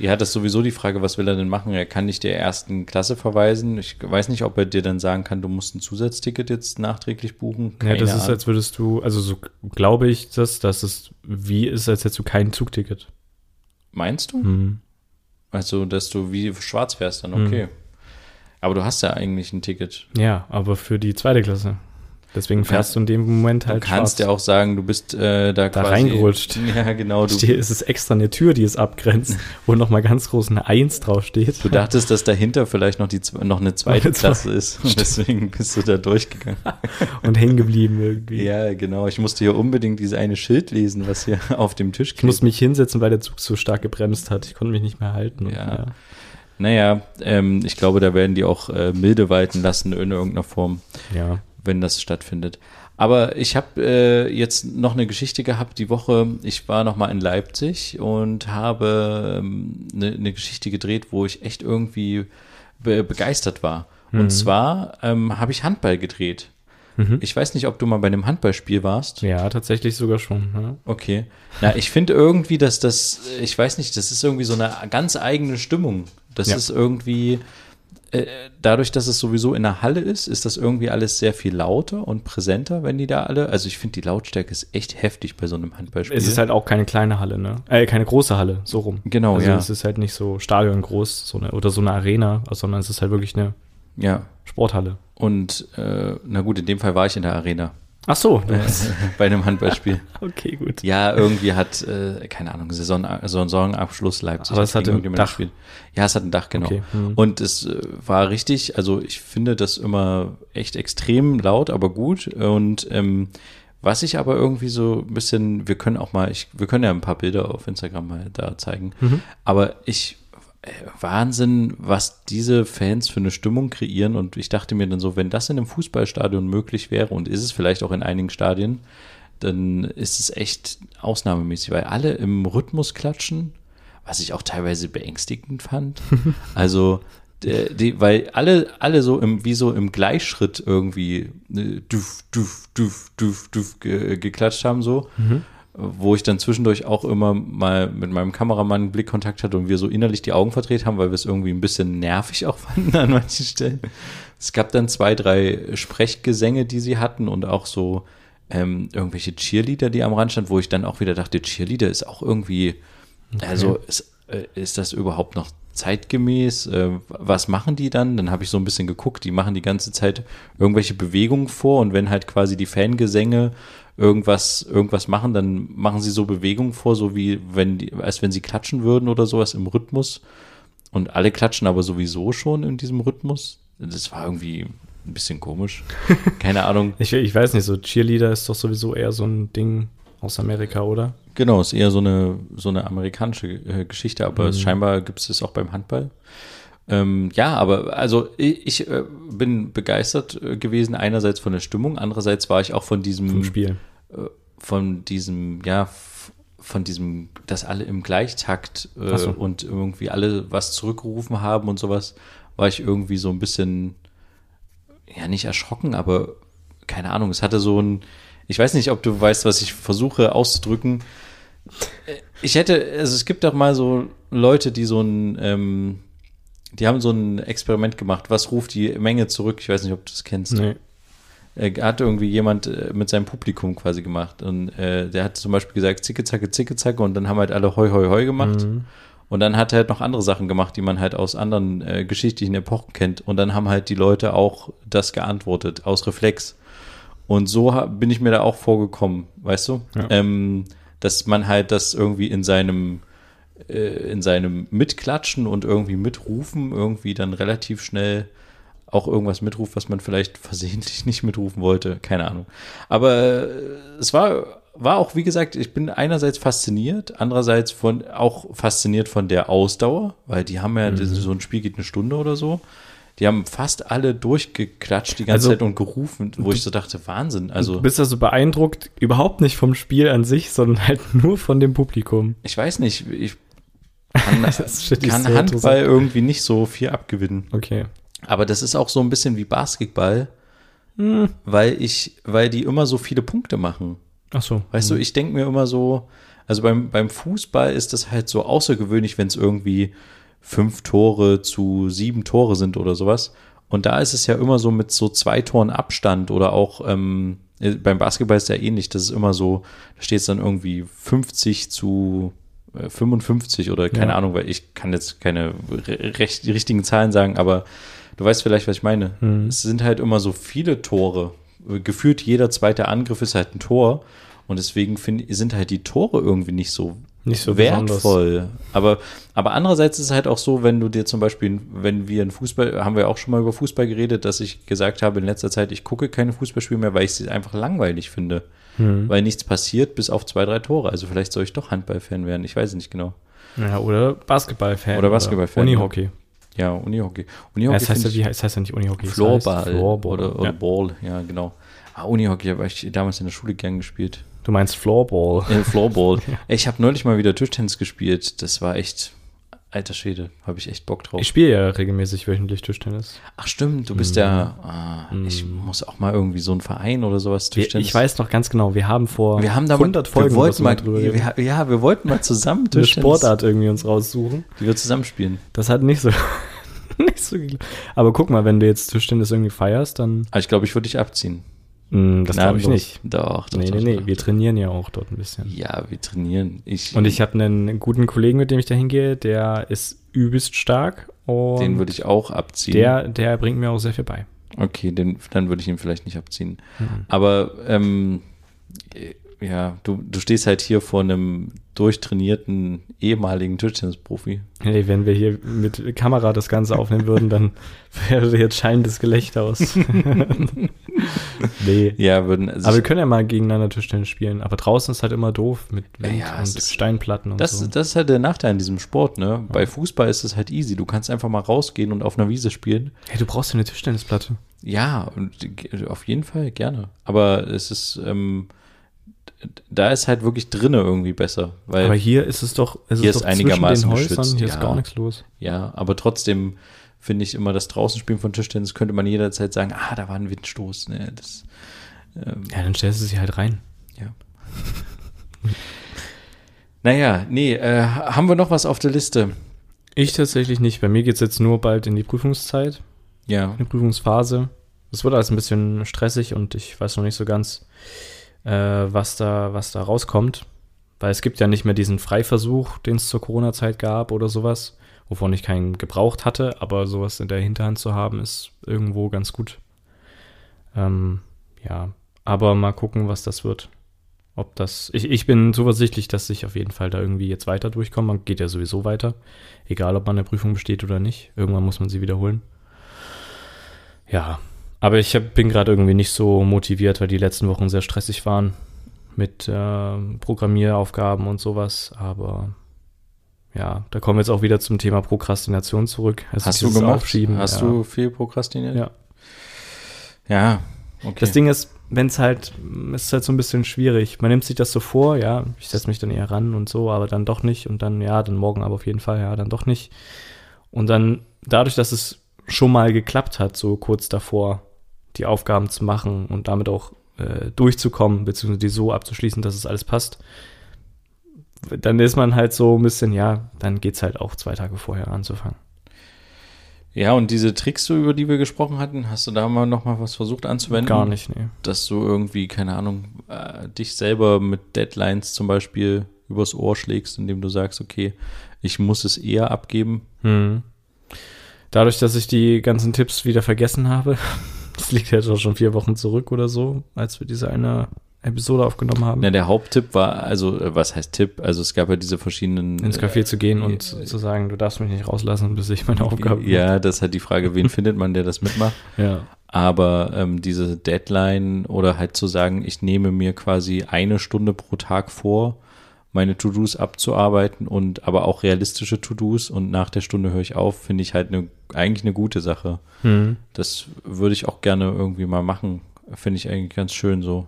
Ja, das ist sowieso die Frage, was will er denn machen? Er kann nicht der ersten Klasse verweisen. Ich weiß nicht, ob er dir dann sagen kann, du musst ein Zusatzticket jetzt nachträglich buchen. Ja, das ist, Ahnung. als würdest du, also so glaube ich das, dass es wie ist, als hättest du kein Zugticket. Meinst du? Hm. Also, dass du wie schwarz fährst dann, okay. Aber du hast ja eigentlich ein Ticket. Ja, aber für die zweite Klasse. Deswegen Du fährst du in dem Moment Du halt kannst schwarz. ja auch sagen, du bist äh, da, Da quasi reingerutscht. Ja, genau. Du, Hier ist es extra eine Tür, die es abgrenzt, wo nochmal ganz groß eine Eins draufsteht. du dachtest, dass dahinter vielleicht noch, die, noch eine zweite Klasse ist. Und deswegen bist du da durchgegangen. und hängen geblieben irgendwie. Ja, genau. Ich musste hier unbedingt dieses eine Schild lesen, was hier auf dem Tisch Ich musste mich hinsetzen, weil der Zug so stark gebremst hat. Ich konnte mich nicht mehr halten. Und, Ja. Naja, ähm, ich glaube, da werden die auch äh, milde walten lassen in irgendeiner Form. ja. Wenn das stattfindet. Aber ich habe äh, jetzt noch eine Geschichte gehabt die Woche. Ich war noch mal in Leipzig und habe ähm, eine, eine Geschichte gedreht, wo ich echt irgendwie be begeistert war. Mhm. Und zwar ähm, habe ich Handball gedreht. Mhm. Ich weiß nicht, ob du mal bei einem Handballspiel warst. Ja, tatsächlich sogar schon. Ja. Okay. Na, ich finde irgendwie, dass das, ich weiß nicht, das ist irgendwie so eine ganz eigene Stimmung. Das Ja. ist irgendwie, dadurch, dass es sowieso in der Halle ist, ist das irgendwie alles sehr viel lauter und präsenter, wenn die da alle, also ich finde, die Lautstärke ist echt heftig bei so einem Handballspiel. Es ist halt auch keine kleine Halle, ne? Äh, keine große Halle, so rum. Genau, also ja. es ist halt nicht so Stadion groß so eine, oder so eine Arena, sondern es ist halt wirklich eine ja. Sporthalle. Und, äh, na gut, in dem Fall war ich in der Arena Ach so, bei einem Handballspiel. okay, gut. Ja, irgendwie hat, äh, keine Ahnung, Saison, Saisonabschluss Leipzig. Aber es hat ein Dach. gespielt. Ja, es hat ein Dach, genau. Okay, hm. Und es äh, war richtig, also ich finde das immer echt extrem laut, aber gut. Und ähm, was ich aber irgendwie so ein bisschen, wir können auch mal, ich, wir können ja ein paar Bilder auf Instagram mal da zeigen. Mhm. Aber ich, Wahnsinn, was diese Fans für eine Stimmung kreieren. Und ich dachte mir dann so, wenn das in einem Fußballstadion möglich wäre und ist es vielleicht auch in einigen Stadien, dann ist es echt ausnahmemäßig, weil alle im Rhythmus klatschen, was ich auch teilweise beängstigend fand. also, die, die, weil alle, alle so im, wie so im Gleichschritt irgendwie äh, duf, duf, duf, duf, duf ge, geklatscht haben, so. Wo ich dann zwischendurch auch immer mal mit meinem Kameramann Blickkontakt hatte und wir so innerlich die Augen verdreht haben, weil wir es irgendwie ein bisschen nervig auch fanden an manchen Stellen. Es gab dann zwei, drei Sprechgesänge, die sie hatten und auch so ähm, irgendwelche Cheerleader, die am Rand standen, wo ich dann auch wieder dachte, Cheerleader ist auch irgendwie, also ist, äh, ist das überhaupt noch zeitgemäß? Äh, was machen die dann? Dann habe ich so ein bisschen geguckt, die machen die ganze Zeit irgendwelche Bewegungen vor und wenn halt quasi die Fangesänge irgendwas, irgendwas machen, dann machen sie so Bewegungen vor, so wie wenn die, als wenn sie klatschen würden oder sowas im Rhythmus. und alle klatschen aber sowieso schon in diesem Rhythmus. Das war irgendwie ein bisschen komisch. Keine Ahnung. Ich, ich weiß nicht, so Cheerleader ist doch sowieso eher so ein Ding aus Amerika, oder? Genau, ist eher so eine, so eine amerikanische äh, Geschichte, aber es, scheinbar gibt es das auch beim Handball. Ähm, ja, aber also ich, ich äh, bin begeistert äh, gewesen, einerseits von der Stimmung, andererseits war ich auch von diesem Im Spiel. Äh, von diesem, ja, von diesem, dass alle im Gleichtakt äh, so. und irgendwie alle was zurückgerufen haben und sowas, war ich irgendwie so ein bisschen, ja, nicht erschrocken, aber keine Ahnung, es hatte so ein, ich weiß nicht, ob du weißt, was ich versuche auszudrücken. Äh, Ich hätte, also es gibt doch mal so Leute, die so ein, ähm, die haben so ein Experiment gemacht, was ruft die Menge zurück? Ich weiß nicht, ob du das kennst Nee. Äh, hat irgendwie jemand äh, mit seinem Publikum quasi gemacht. Und äh, der hat zum Beispiel gesagt, zicke, zacke, zicke, zacke und dann haben halt alle hoi, hoi, hoi gemacht. Mhm. Und dann hat er halt noch andere Sachen gemacht, die man halt aus anderen äh, geschichtlichen Epochen kennt. Und dann haben halt die Leute auch das geantwortet, aus Reflex. Und so bin ich mir da auch vorgekommen, weißt du? Ja. Ähm, dass man halt das irgendwie in seinem äh, in seinem Mitklatschen und irgendwie Mitrufen irgendwie dann relativ schnell auch irgendwas mitruft, was man vielleicht versehentlich nicht mitrufen wollte. Keine Ahnung. Aber äh, es war, war auch, wie gesagt, ich bin einerseits fasziniert, andererseits von, auch fasziniert von der Ausdauer, weil die haben ja, ist so ein Spiel geht eine Stunde oder so. Die haben fast alle durchgeklatscht die ganze Also, Zeit und gerufen, wo ich so dachte, Wahnsinn. Also, du bist also beeindruckt, überhaupt nicht vom Spiel an sich, sondern halt nur von dem Publikum. ich weiß nicht, ich kann, kann Handball irgendwie nicht so viel abgewinnen. Okay. Aber das ist auch so ein bisschen wie Basketball, Hm. weil ich, weil die immer so viele Punkte machen. Ach so. Weißt du, ich denke mir immer so, also beim, beim Fußball ist das halt so außergewöhnlich, wenn es irgendwie fünf Tore zu sieben Tore sind oder sowas. Und da ist es ja immer so mit so zwei Toren Abstand oder auch ähm, äh, beim Basketball ist ja ähnlich. Das ist immer so, da steht es dann irgendwie 50 zu äh, 55 oder keine Ja. Ahnung, weil ich kann jetzt keine re- recht, richtigen Zahlen sagen, aber du weißt vielleicht, was ich meine. Mhm. Es sind halt immer so viele Tore. Gefühlt jeder zweite Angriff ist halt ein Tor. Und deswegen find, sind halt die Tore irgendwie nicht so, Nicht so besonders. wertvoll. Aber, aber andererseits ist es halt auch so, wenn du dir zum Beispiel, wenn wir in Fußball, haben wir auch schon mal über Fußball geredet, dass ich gesagt habe in letzter Zeit, ich gucke keine Fußballspiele mehr, weil ich sie einfach langweilig finde. Hm. Weil nichts passiert, bis auf zwei, drei Tore. Also vielleicht soll ich doch Handballfan werden. Ich weiß es nicht genau. Ja, oder Basketballfan. Oder Basketballfan, Unihockey. Ja, Unihockey. Ja, Unihockey es heißt find ja, wie es heißt ja nicht Unihockey. Floorball, heißt Floorball. oder, oder ja. Ball, ja, genau. Ah, Unihockey habe ich damals in der Schule gern gespielt. Du meinst Floorball. Äh, Floorball. Ey, Ich habe neulich mal wieder Tischtennis gespielt. Das war echt, alter Schwede, habe ich echt Bock drauf. Ich spiele ja regelmäßig wöchentlich Tischtennis. Ach stimmt, du bist ja, ah, ich muss auch mal irgendwie so einen Verein oder sowas Tischtennis. ich weiß noch ganz genau, wir haben vor wir haben da 100 Folgen wir wollten mal, drüber wir, ja, wir wollten mal zusammen eine Tischtennis, Sportart irgendwie uns raussuchen. die wir zusammen spielen. Das hat nicht so, nicht so geklappt. Aber guck mal, wenn du jetzt Tischtennis irgendwie feierst, dann, Aber ich glaube, ich würde dich abziehen. mh, das glaube ich nicht. Doch, doch, Nee, doch, nee, nee, doch. wir trainieren ja auch dort ein bisschen. Ja, wir trainieren. Ich, Und ich habe einen guten Kollegen, mit dem ich da hingehe, der ist übelst stark den würde ich auch abziehen. der, der bringt mir auch sehr viel bei. Okay, den, dann würde ich ihn vielleicht nicht abziehen. Mhm. Aber ähm, äh, ja, du, du stehst halt hier vor einem durchtrainierten ehemaligen Tischtennisprofi. Hey, wenn wir hier mit Kamera das Ganze aufnehmen würden, dann wäre jetzt schallendes Gelächter aus. nee. Ja, würden. Also Aber wir können ja mal gegeneinander Tischtennis spielen. Aber draußen ist halt immer doof mit Wind Ja, und ist- Steinplatten und das, so. das ist halt der Nachteil an diesem Sport, ne? Bei Fußball ist es halt easy. Du kannst einfach mal rausgehen und auf einer Wiese spielen. Hey, du brauchst ja eine Tischtennisplatte. Ja, auf jeden Fall gerne. Aber es ist, ähm, da ist halt wirklich drinne irgendwie besser. Weil Aber hier ist es doch, es Hier ist ist doch einigermaßen den Häusern, geschützt, hier ja. ist gar nichts los. Ja, aber trotzdem finde ich immer das Draußenspielen von Tischtennis könnte man jederzeit sagen, ah, da war ein Windstoß. Ne, das, ähm, Ja, dann stellst du sie halt rein. ja. naja, nee, äh, haben wir noch was auf der Liste? Ich tatsächlich nicht. Bei mir geht es jetzt nur bald in die Prüfungszeit, Ja, in die Prüfungsphase. Es wird alles ein bisschen stressig und ich weiß noch nicht so ganz, äh, was, da, was da rauskommt. Weil es gibt ja nicht mehr diesen Freiversuch, den es zur Corona-Zeit gab oder sowas, wovon ich keinen gebraucht hatte, aber sowas in der Hinterhand zu haben, ist irgendwo ganz gut. Ähm, ja, aber mal gucken, was das wird. ob das. Ich, ich bin zuversichtlich, dass ich auf jeden Fall da irgendwie jetzt weiter durchkomme. Man geht ja sowieso weiter. Egal, ob man eine Prüfung besteht oder nicht. Irgendwann muss man sie wiederholen. Ja. Aber ich hab, bin gerade irgendwie nicht so motiviert, weil die letzten Wochen sehr stressig waren mit äh, Programmieraufgaben und sowas. Aber ja, da kommen wir jetzt auch wieder zum Thema Prokrastination zurück. Also Hast du gemacht? Hast ja. du viel prokrastiniert? Ja. Ja, okay. Das Ding ist, wenn es halt, es ist halt so ein bisschen schwierig. Man nimmt sich das so vor, ja, ich setze mich dann eher ran und so, aber dann doch nicht und dann, ja, dann morgen aber auf jeden Fall, ja, dann doch nicht. Und dann, dadurch, dass es schon mal geklappt hat, so kurz davor, die Aufgaben zu machen und damit auch äh, durchzukommen, beziehungsweise die so abzuschließen, dass es alles passt, dann ist man halt so ein bisschen, ja, dann geht's halt auch zwei Tage vorher anzufangen. Ja, und diese Tricks, über die wir gesprochen hatten, hast du da mal noch mal was versucht anzuwenden? Gar nicht, nee. Dass du irgendwie, keine Ahnung, äh, dich selber mit Deadlines zum Beispiel übers Ohr schlägst, indem du sagst, okay, ich muss es eher abgeben. Hm. Dadurch, dass ich die ganzen Tipps wieder vergessen habe, das liegt jetzt auch schon vier Wochen zurück oder so, als wir diese eine Episode aufgenommen haben. Ja, der Haupttipp war, also, äh, was heißt Tipp? Also, es gab ja diese verschiedenen. Ins Café äh, zu gehen und äh, zu sagen, du darfst mich nicht rauslassen, bis ich meine Aufgabe Ja, das ist halt die Frage, wen findet man, der das mitmacht? Ja. Aber ähm, diese Deadline oder halt zu sagen, ich nehme mir quasi eine Stunde pro Tag vor, meine To-Dos abzuarbeiten und aber auch realistische To-Dos und nach der Stunde höre ich auf, finde ich halt eine, eigentlich eine gute Sache. Hm. Das würde ich auch gerne irgendwie mal machen. Finde ich eigentlich ganz schön so.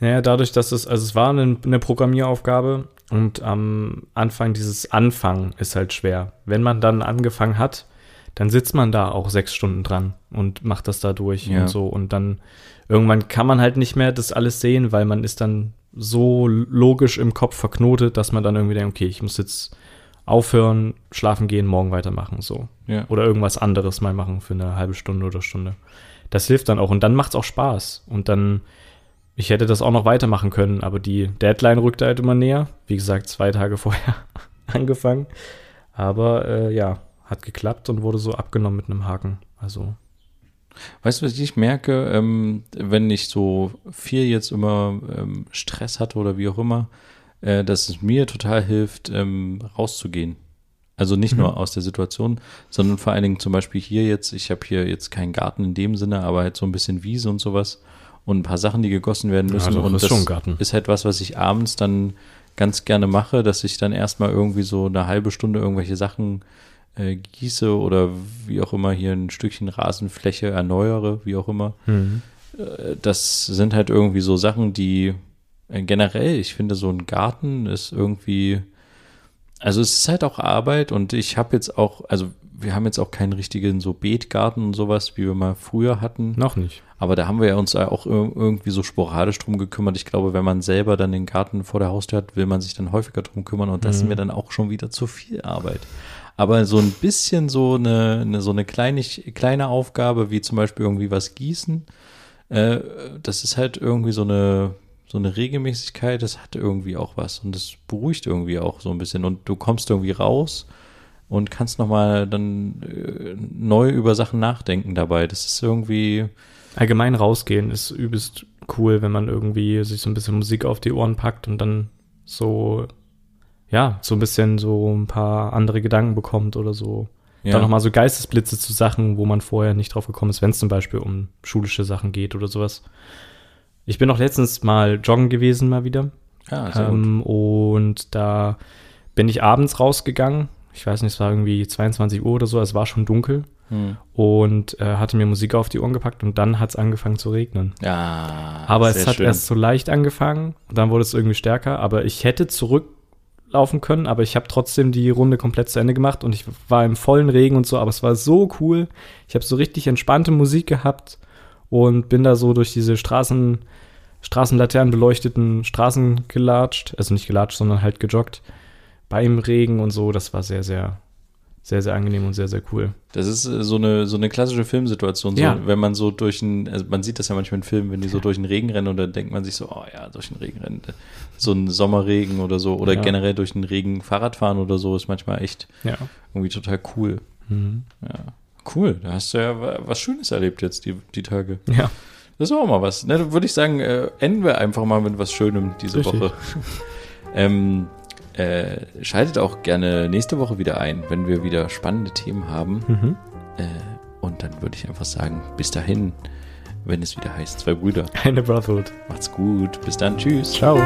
Naja, dadurch, dass es, also es war eine, eine Programmieraufgabe und am Anfang dieses Anfangen ist halt schwer. Wenn man dann angefangen hat, dann sitzt man da auch sechs Stunden dran und macht das da durch Ja. und so. Und dann irgendwann kann man halt nicht mehr das alles sehen, weil man ist dann so logisch im Kopf verknotet, dass man dann irgendwie denkt, okay, ich muss jetzt aufhören, schlafen gehen, morgen weitermachen, so. Ja. Oder irgendwas anderes mal machen für eine halbe Stunde oder Stunde. Das hilft dann auch und dann macht's auch Spaß. Und dann, ich hätte das auch noch weitermachen können, aber die Deadline rückte halt immer näher. Wie gesagt, zwei Tage vorher angefangen. Aber äh, ja, hat geklappt und wurde so abgenommen mit einem Haken. Also, Weißt du, was ich merke, ähm, wenn ich so viel jetzt immer ähm, Stress hatte oder wie auch immer, äh, dass es mir total hilft, ähm, rauszugehen. Also nicht Mhm. nur aus der Situation, sondern vor allen Dingen zum Beispiel hier jetzt, ich habe hier jetzt keinen Garten in dem Sinne, aber halt so ein bisschen Wiese und sowas und ein paar Sachen, die gegossen werden Ja, müssen. doch, und ist das schon ein Garten. ist halt was, was ich abends dann ganz gerne mache, dass ich dann erstmal irgendwie so eine halbe Stunde irgendwelche Sachen äh, gieße oder wie auch immer hier ein Stückchen Rasenfläche erneuere, wie auch immer. hm. Äh, Das sind halt irgendwie so Sachen, die äh, generell, ich finde, so ein Garten ist irgendwie, also es ist halt auch Arbeit und ich habe jetzt auch, also wir haben jetzt auch keinen richtigen so Beetgarten und sowas, wie wir mal früher hatten. noch nicht. Aber da haben wir ja uns auch ir- irgendwie so sporadisch drum gekümmert. Ich glaube, wenn man selber dann den Garten vor der Haustür hat, will man sich dann häufiger drum kümmern und das ist Mhm. mir dann auch schon wieder zu viel Arbeit. Aber so ein bisschen so eine, eine so eine kleine, kleine Aufgabe, wie zum Beispiel irgendwie was gießen, äh, das ist halt irgendwie so eine, so eine Regelmäßigkeit, das hat irgendwie auch was und das beruhigt irgendwie auch so ein bisschen und du kommst irgendwie raus und kannst nochmal dann äh, neu über Sachen nachdenken dabei. Das ist irgendwie, Allgemein rausgehen ist übelst cool, wenn man irgendwie sich so ein bisschen Musik auf die Ohren packt und dann so, ja, so ein bisschen so ein paar andere Gedanken bekommt oder so. Dann nochmal so Geistesblitze zu Sachen, wo man vorher nicht drauf gekommen ist, wenn es zum Beispiel um schulische Sachen geht oder sowas. Ich bin auch letztens mal joggen gewesen, mal wieder. Ja, sehr. Ähm, und da bin ich abends rausgegangen. Ich weiß nicht, es war irgendwie 22 Uhr oder so, es war schon dunkel. Hm. Und äh, hatte mir Musik auf die Ohren gepackt und dann hat es angefangen zu regnen. Ja, Aber sehr es hat schön. erst so leicht angefangen und dann wurde es irgendwie stärker. Aber ich hätte zurücklaufen können, aber ich habe trotzdem die Runde komplett zu Ende gemacht und ich war im vollen Regen und so, aber es war so cool. Ich habe so richtig entspannte Musik gehabt und bin da so durch diese Straßen, Straßenlaternen beleuchteten Straßen gelatscht. Also nicht gelatscht, sondern halt gejoggt. Beim Regen und so. Das war sehr, sehr, sehr, sehr angenehm und sehr, sehr cool. Das ist äh, so eine, so eine klassische Filmsituation. So, Ja. Wenn man so durch einen, also man sieht das ja manchmal in Filmen, wenn die so durch den Regen rennen und dann denkt man sich so, oh ja, durch den Regen rennen. So ein Sommerregen oder so. Oder Ja. generell durch den Regen Fahrrad fahren oder so ist manchmal echt Ja. irgendwie total cool. Mhm. Ja. Cool, da hast du ja wa- was Schönes erlebt jetzt die, die Tage. Ja. Das war auch mal was. Ne, würde ich sagen, äh, enden wir einfach mal mit was Schönem diese Richtig. Woche. ähm, äh, schaltet auch gerne nächste Woche wieder ein, wenn wir wieder spannende Themen haben. Mhm. Äh, und dann würde ich einfach sagen, bis dahin, wenn es wieder heißt, zwei Brüder. Eine Brotherhood. Macht's gut. Bis dann. Tschüss. Ciao.